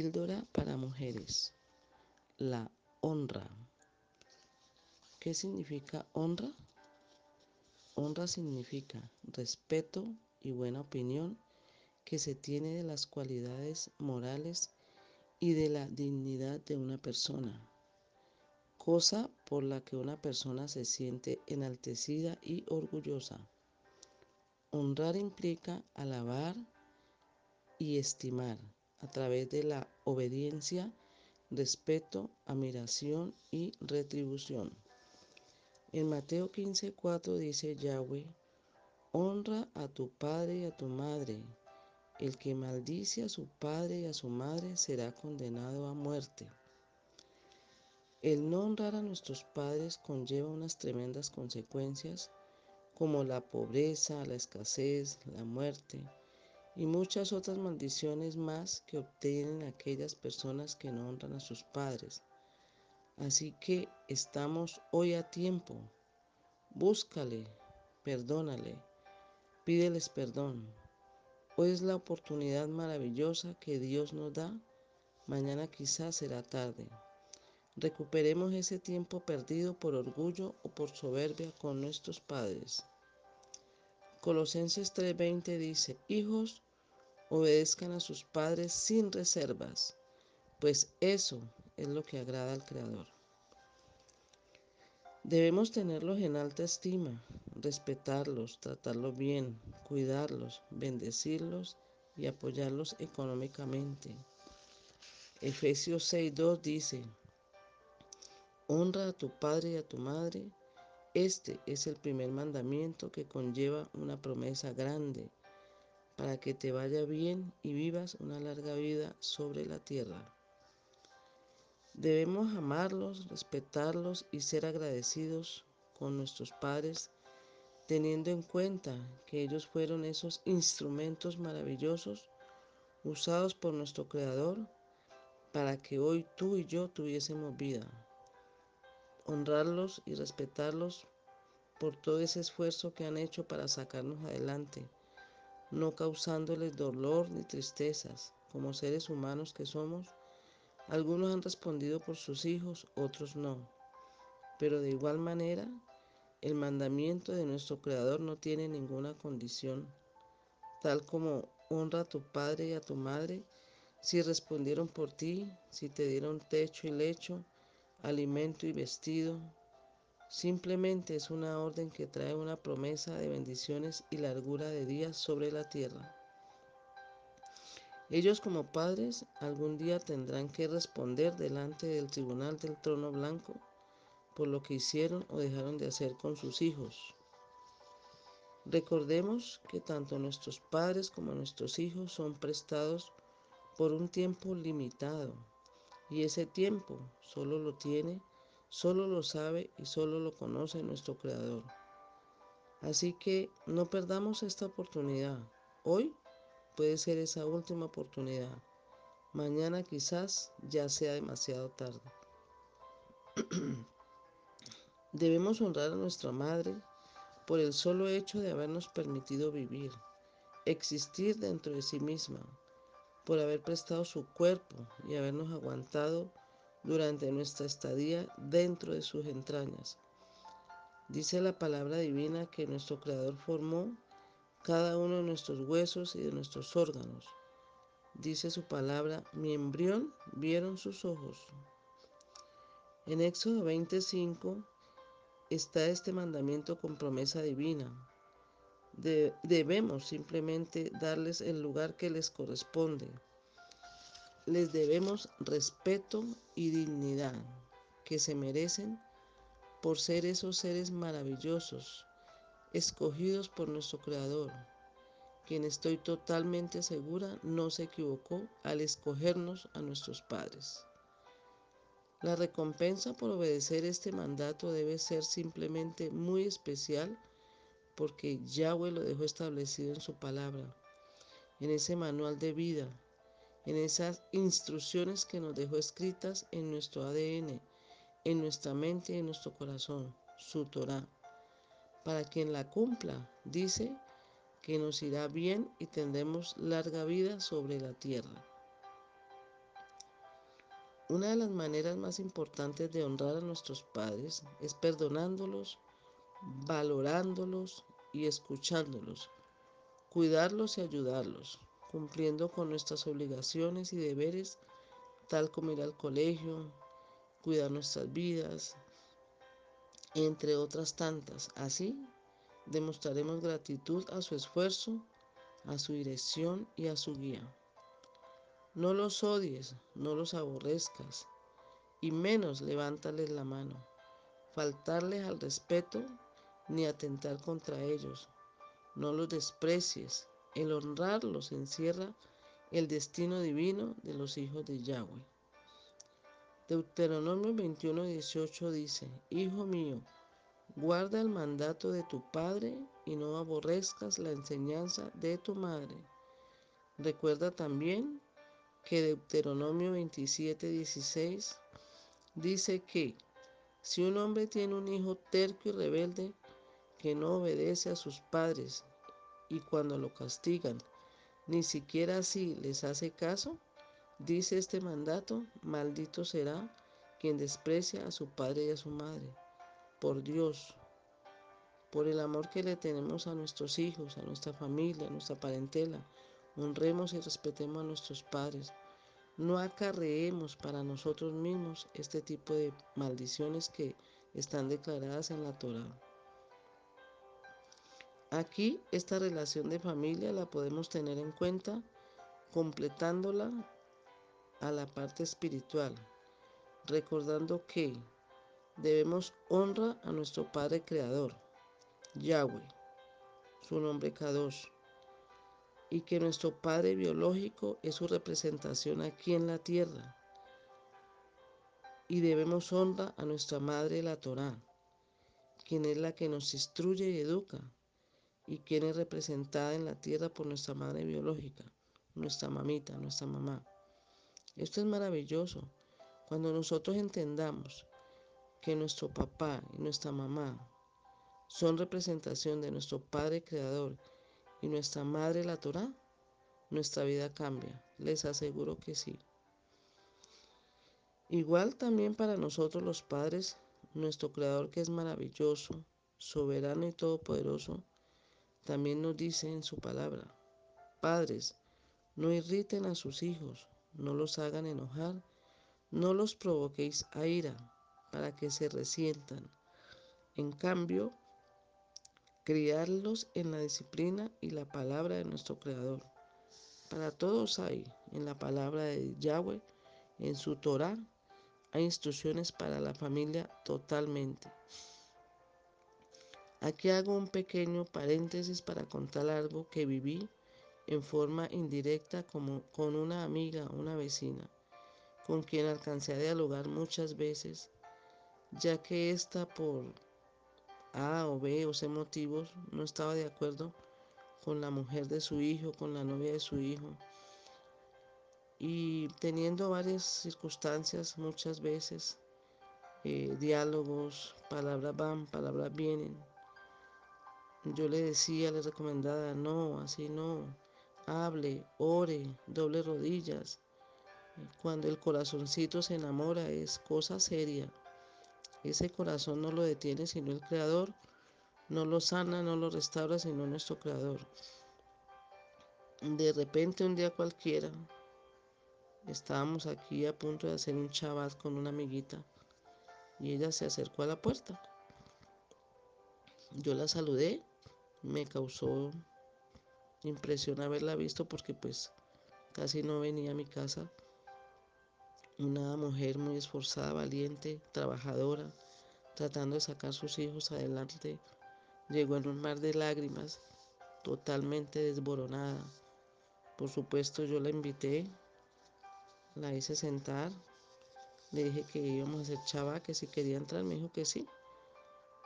Píldora para mujeres. La honra. ¿Qué significa honra? Honra significa respeto y buena opinión que se tiene de las cualidades morales y de la dignidad de una persona, cosa por la que una persona se siente enaltecida y orgullosa. Honrar implica alabar y estimar a través de la obediencia, respeto, admiración y retribución. En Mateo 15:4 dice Yahweh, honra a tu padre y a tu madre. El que maldice a su padre y a su madre será condenado a muerte. El no honrar a nuestros padres conlleva unas tremendas consecuencias como la pobreza, la escasez, la muerte, y muchas otras maldiciones más que obtienen aquellas personas que no honran a sus padres. Así que estamos hoy a tiempo. Búscale, perdónale, pídeles perdón. Hoy es la oportunidad maravillosa que Dios nos da. Mañana quizás será tarde. Recuperemos ese tiempo perdido por orgullo o por soberbia con nuestros padres. Colosenses 3:20 dice, hijos, obedezcan a sus padres sin reservas, pues eso es lo que agrada al Creador. Debemos tenerlos en alta estima, respetarlos, tratarlos bien, cuidarlos, bendecirlos y apoyarlos económicamente. Efesios 6.2 dice, Honra a tu padre y a tu madre. Este es el primer mandamiento que conlleva una promesa grande para que te vaya bien y vivas una larga vida sobre la tierra. Debemos amarlos, respetarlos y ser agradecidos con nuestros padres, teniendo en cuenta que ellos fueron esos instrumentos maravillosos usados por nuestro Creador para que hoy tú y yo tuviésemos vida. Honrarlos y respetarlos por todo ese esfuerzo que han hecho para sacarnos adelante no causándoles dolor ni tristezas, como seres humanos que somos. Algunos han respondido por sus hijos, otros no. Pero de igual manera, el mandamiento de nuestro Creador no tiene ninguna condición, tal como honra a tu padre y a tu madre, si respondieron por ti, si te dieron techo y lecho, alimento y vestido, Simplemente es una orden que trae una promesa de bendiciones y largura de días sobre la tierra. Ellos como padres algún día tendrán que responder delante del tribunal del trono blanco por lo que hicieron o dejaron de hacer con sus hijos. Recordemos que tanto nuestros padres como nuestros hijos son prestados por un tiempo limitado y ese tiempo solo lo tiene Solo lo sabe y solo lo conoce nuestro Creador. Así que no perdamos esta oportunidad. Hoy puede ser esa última oportunidad. Mañana quizás ya sea demasiado tarde. Debemos honrar a nuestra Madre por el solo hecho de habernos permitido vivir, existir dentro de sí misma, por haber prestado su cuerpo y habernos aguantado durante nuestra estadía dentro de sus entrañas. Dice la palabra divina que nuestro Creador formó cada uno de nuestros huesos y de nuestros órganos. Dice su palabra, mi embrión vieron sus ojos. En Éxodo 25 está este mandamiento con promesa divina. debemos simplemente darles el lugar que les corresponde les debemos respeto y dignidad que se merecen por ser esos seres maravillosos, escogidos por nuestro Creador, quien estoy totalmente segura no se equivocó al escogernos a nuestros padres. La recompensa por obedecer este mandato debe ser simplemente muy especial porque Yahweh lo dejó establecido en su palabra, en ese manual de vida en esas instrucciones que nos dejó escritas en nuestro ADN, en nuestra mente y en nuestro corazón, su Torah. Para quien la cumpla, dice que nos irá bien y tendremos larga vida sobre la tierra. Una de las maneras más importantes de honrar a nuestros padres es perdonándolos, valorándolos y escuchándolos, cuidarlos y ayudarlos, cumpliendo con nuestras obligaciones y deberes, tal como ir al colegio, cuidar nuestras vidas, entre otras tantas. Así demostraremos gratitud a su esfuerzo, a su dirección y a su guía. No los odies, no los aborrezcas, y menos levántales la mano. Faltarles al respeto ni atentar contra ellos. No los desprecies. El honrarlos encierra el destino divino de los hijos de Yahweh. Deuteronomio 21, 18 dice, Hijo mío, guarda el mandato de tu padre y no aborrezcas la enseñanza de tu madre. Recuerda también que Deuteronomio 27, 16 dice que si un hombre tiene un hijo terco y rebelde que no obedece a sus padres y cuando lo castigan ni siquiera así les hace caso, dice este mandato, maldito será quien desprecia a su padre y a su madre. Por Dios, por el amor que le tenemos a nuestros hijos, a nuestra familia, a nuestra parentela, honremos y respetemos a nuestros padres. No acarreemos para nosotros mismos este tipo de maldiciones que están declaradas en la Torah. Aquí esta relación de familia la podemos tener en cuenta completándola a la parte espiritual, recordando que debemos honra a nuestro Padre Creador, Yahweh, su nombre Kadosh, y que nuestro Padre biológico es su representación aquí en la tierra. Y debemos honra a nuestra Madre la Torá, quien es la que nos instruye y educa, y quien es representada en la tierra por nuestra Madre biológica, nuestra mamita, nuestra mamá. Esto es maravilloso. Cuando nosotros entendamos que nuestro papá y nuestra mamá son representación de nuestro Padre Creador y nuestra madre la Torah, nuestra vida cambia. Les aseguro que sí. Igual también para nosotros los padres, nuestro Creador que es maravilloso, soberano y todopoderoso, también nos dice en su palabra, Padres, no irriten a sus hijos, no los hagan enojar, no los provoquéis a ira, para que se resientan. En cambio, criarlos en la disciplina y la palabra de nuestro Creador. Para todos hay, en la palabra de Yahweh, en su Torah, hay instrucciones para la familia totalmente. Aquí hago un pequeño paréntesis para contar algo que viví en forma indirecta como con una amiga, una vecina, con quien alcancé a dialogar muchas veces, ya que ésta por a o B o C motivos no estaba de acuerdo con la mujer de su hijo, con la novia de su hijo. Y teniendo varias circunstancias, muchas veces, eh, diálogos, palabras van, palabras vienen. Yo le decía, le recomendaba, no, así no, hable, ore, doble rodillas. Cuando el corazoncito se enamora es cosa seria. Ese corazón no lo detiene sino el Creador, no lo sana, no lo restaura sino nuestro Creador. De repente un día cualquiera, estábamos aquí a punto de hacer un chabat con una amiguita y ella se acercó a la puerta. Yo la saludé, me causó impresión haberla visto porque pues casi no venía a mi casa una mujer muy esforzada, valiente, trabajadora, tratando de sacar sus hijos adelante, llegó en un mar de lágrimas, totalmente desboronada. Por supuesto yo la invité, la hice sentar, le dije que íbamos a hacer chava, que si quería entrar, me dijo que sí.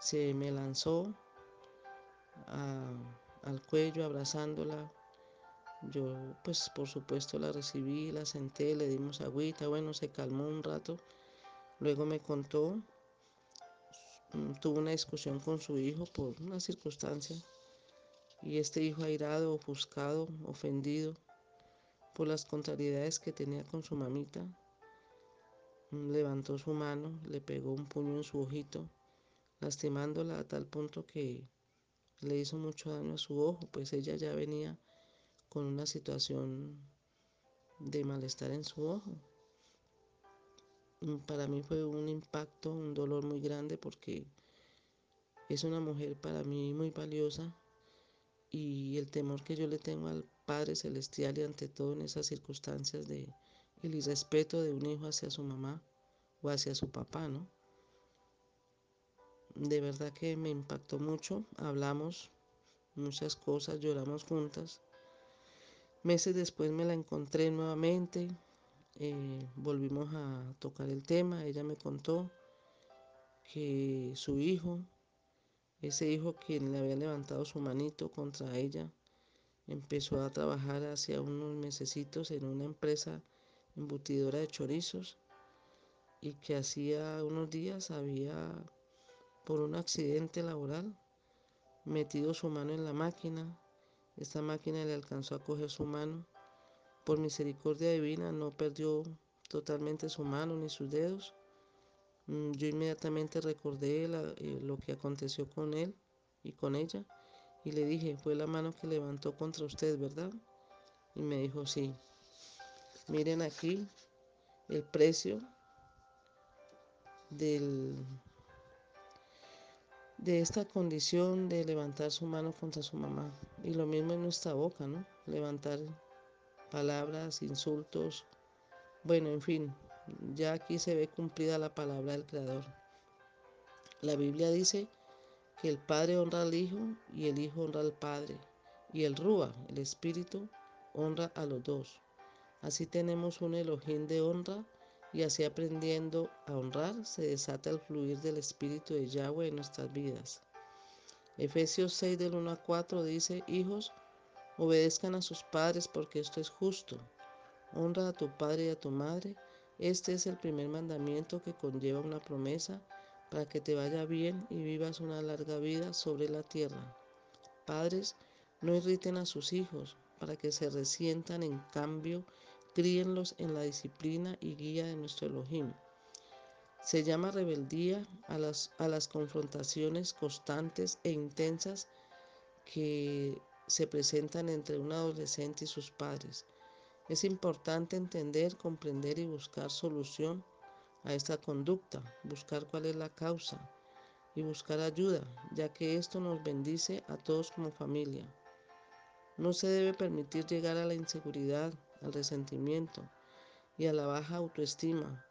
Se me lanzó al cuello abrazándola, yo pues por supuesto la recibí, la senté, le dimos agüita, bueno, se calmó un rato. Luego me contó, mm, tuvo una discusión con su hijo por una circunstancia y este hijo airado, ofuscado, ofendido por las contrariedades que tenía con su mamita, levantó su mano, le pegó un puño en su ojito, lastimándola a tal punto que le hizo mucho daño a su ojo, pues ella ya venía con una situación de malestar en su ojo. Para mí fue un impacto, un dolor muy grande porque es una mujer para mí muy valiosa y el temor que yo le tengo al Padre Celestial y ante todo en esas circunstancias de el irrespeto de un hijo hacia su mamá o hacia su papá, ¿no? De verdad que me impactó mucho, hablamos muchas cosas, lloramos juntas. Meses después me la encontré nuevamente, eh, volvimos a tocar el tema, ella me contó que su hijo, ese hijo quien le había levantado su manito contra ella, empezó a trabajar hacia unos mesecitos en una empresa embutidora de chorizos y que hacía unos días había, por un accidente laboral, metido su mano en la máquina. Esta máquina le alcanzó a coger su mano. Por misericordia divina no perdió totalmente su mano ni sus dedos. Mm, yo inmediatamente recordé eh, lo que aconteció con él y con ella y le dije, fue la mano que levantó contra usted, ¿verdad? Y me dijo, sí. Miren aquí el precio del, de esta condición de levantar su mano contra su mamá. Y lo mismo en nuestra boca, ¿no? Levantar palabras, insultos. Bueno, en fin, ya aquí se ve cumplida la palabra del Creador. La Biblia dice que el Padre honra al Hijo y el Hijo honra al Padre. Y el Rúa, el Espíritu, honra a los dos. Así tenemos un Elohim de honra y así aprendiendo a honrar se desata el fluir del Espíritu de Yahweh en nuestras vidas. Efesios 6 del 1 a 4 dice, hijos, obedezcan a sus padres porque esto es justo. Honra a tu padre y a tu madre. Este es el primer mandamiento que conlleva una promesa para que te vaya bien y vivas una larga vida sobre la tierra. Padres, no irriten a sus hijos para que se resientan en cambio críenlos en la disciplina y guía de nuestro Elohim. Se llama rebeldía a las, a las confrontaciones constantes e intensas que se presentan entre un adolescente y sus padres. Es importante entender, comprender y buscar solución a esta conducta, buscar cuál es la causa y buscar ayuda, ya que esto nos bendice a todos como familia. No se debe permitir llegar a la inseguridad, al resentimiento y a la baja autoestima.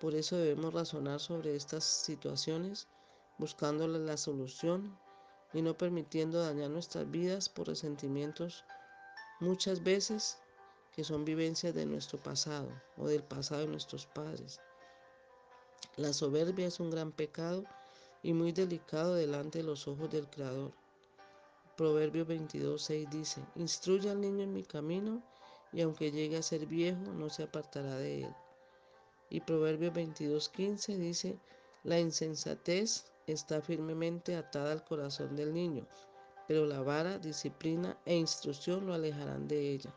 Por eso debemos razonar sobre estas situaciones, buscándole la solución y no permitiendo dañar nuestras vidas por resentimientos muchas veces que son vivencias de nuestro pasado o del pasado de nuestros padres. La soberbia es un gran pecado y muy delicado delante de los ojos del Creador. Proverbio 22.6 dice, Instruye al niño en mi camino y aunque llegue a ser viejo, no se apartará de él. Y Proverbios 22:15 dice, la insensatez está firmemente atada al corazón del niño, pero la vara, disciplina e instrucción lo alejarán de ella.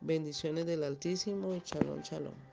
Bendiciones del Altísimo y chalón, chalón.